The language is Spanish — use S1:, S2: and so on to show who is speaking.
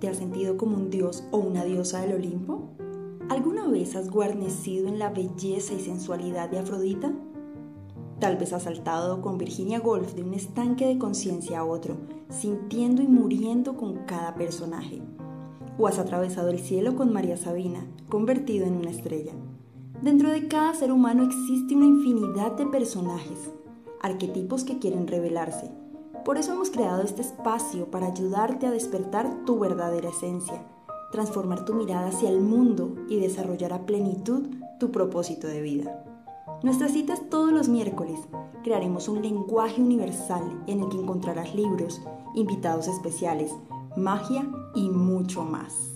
S1: ¿Te has sentido como un dios o una diosa del Olimpo? ¿Alguna vez has guarnecido en la belleza y sensualidad de Afrodita? Tal vez has saltado con Virginia Woolf de un estanque de conciencia a otro, sintiendo y muriendo con cada personaje. O has atravesado el cielo con María Sabina, convertido en una estrella. Dentro de cada ser humano existe una infinidad de personajes, arquetipos que quieren revelarse. Por eso hemos creado este espacio para ayudarte a despertar tu verdadera esencia, transformar tu mirada hacia el mundo y desarrollar a plenitud tu propósito de vida. Nuestra cita es todos los miércoles. Crearemos un lenguaje universal en el que encontrarás libros, invitados especiales, magia y mucho más.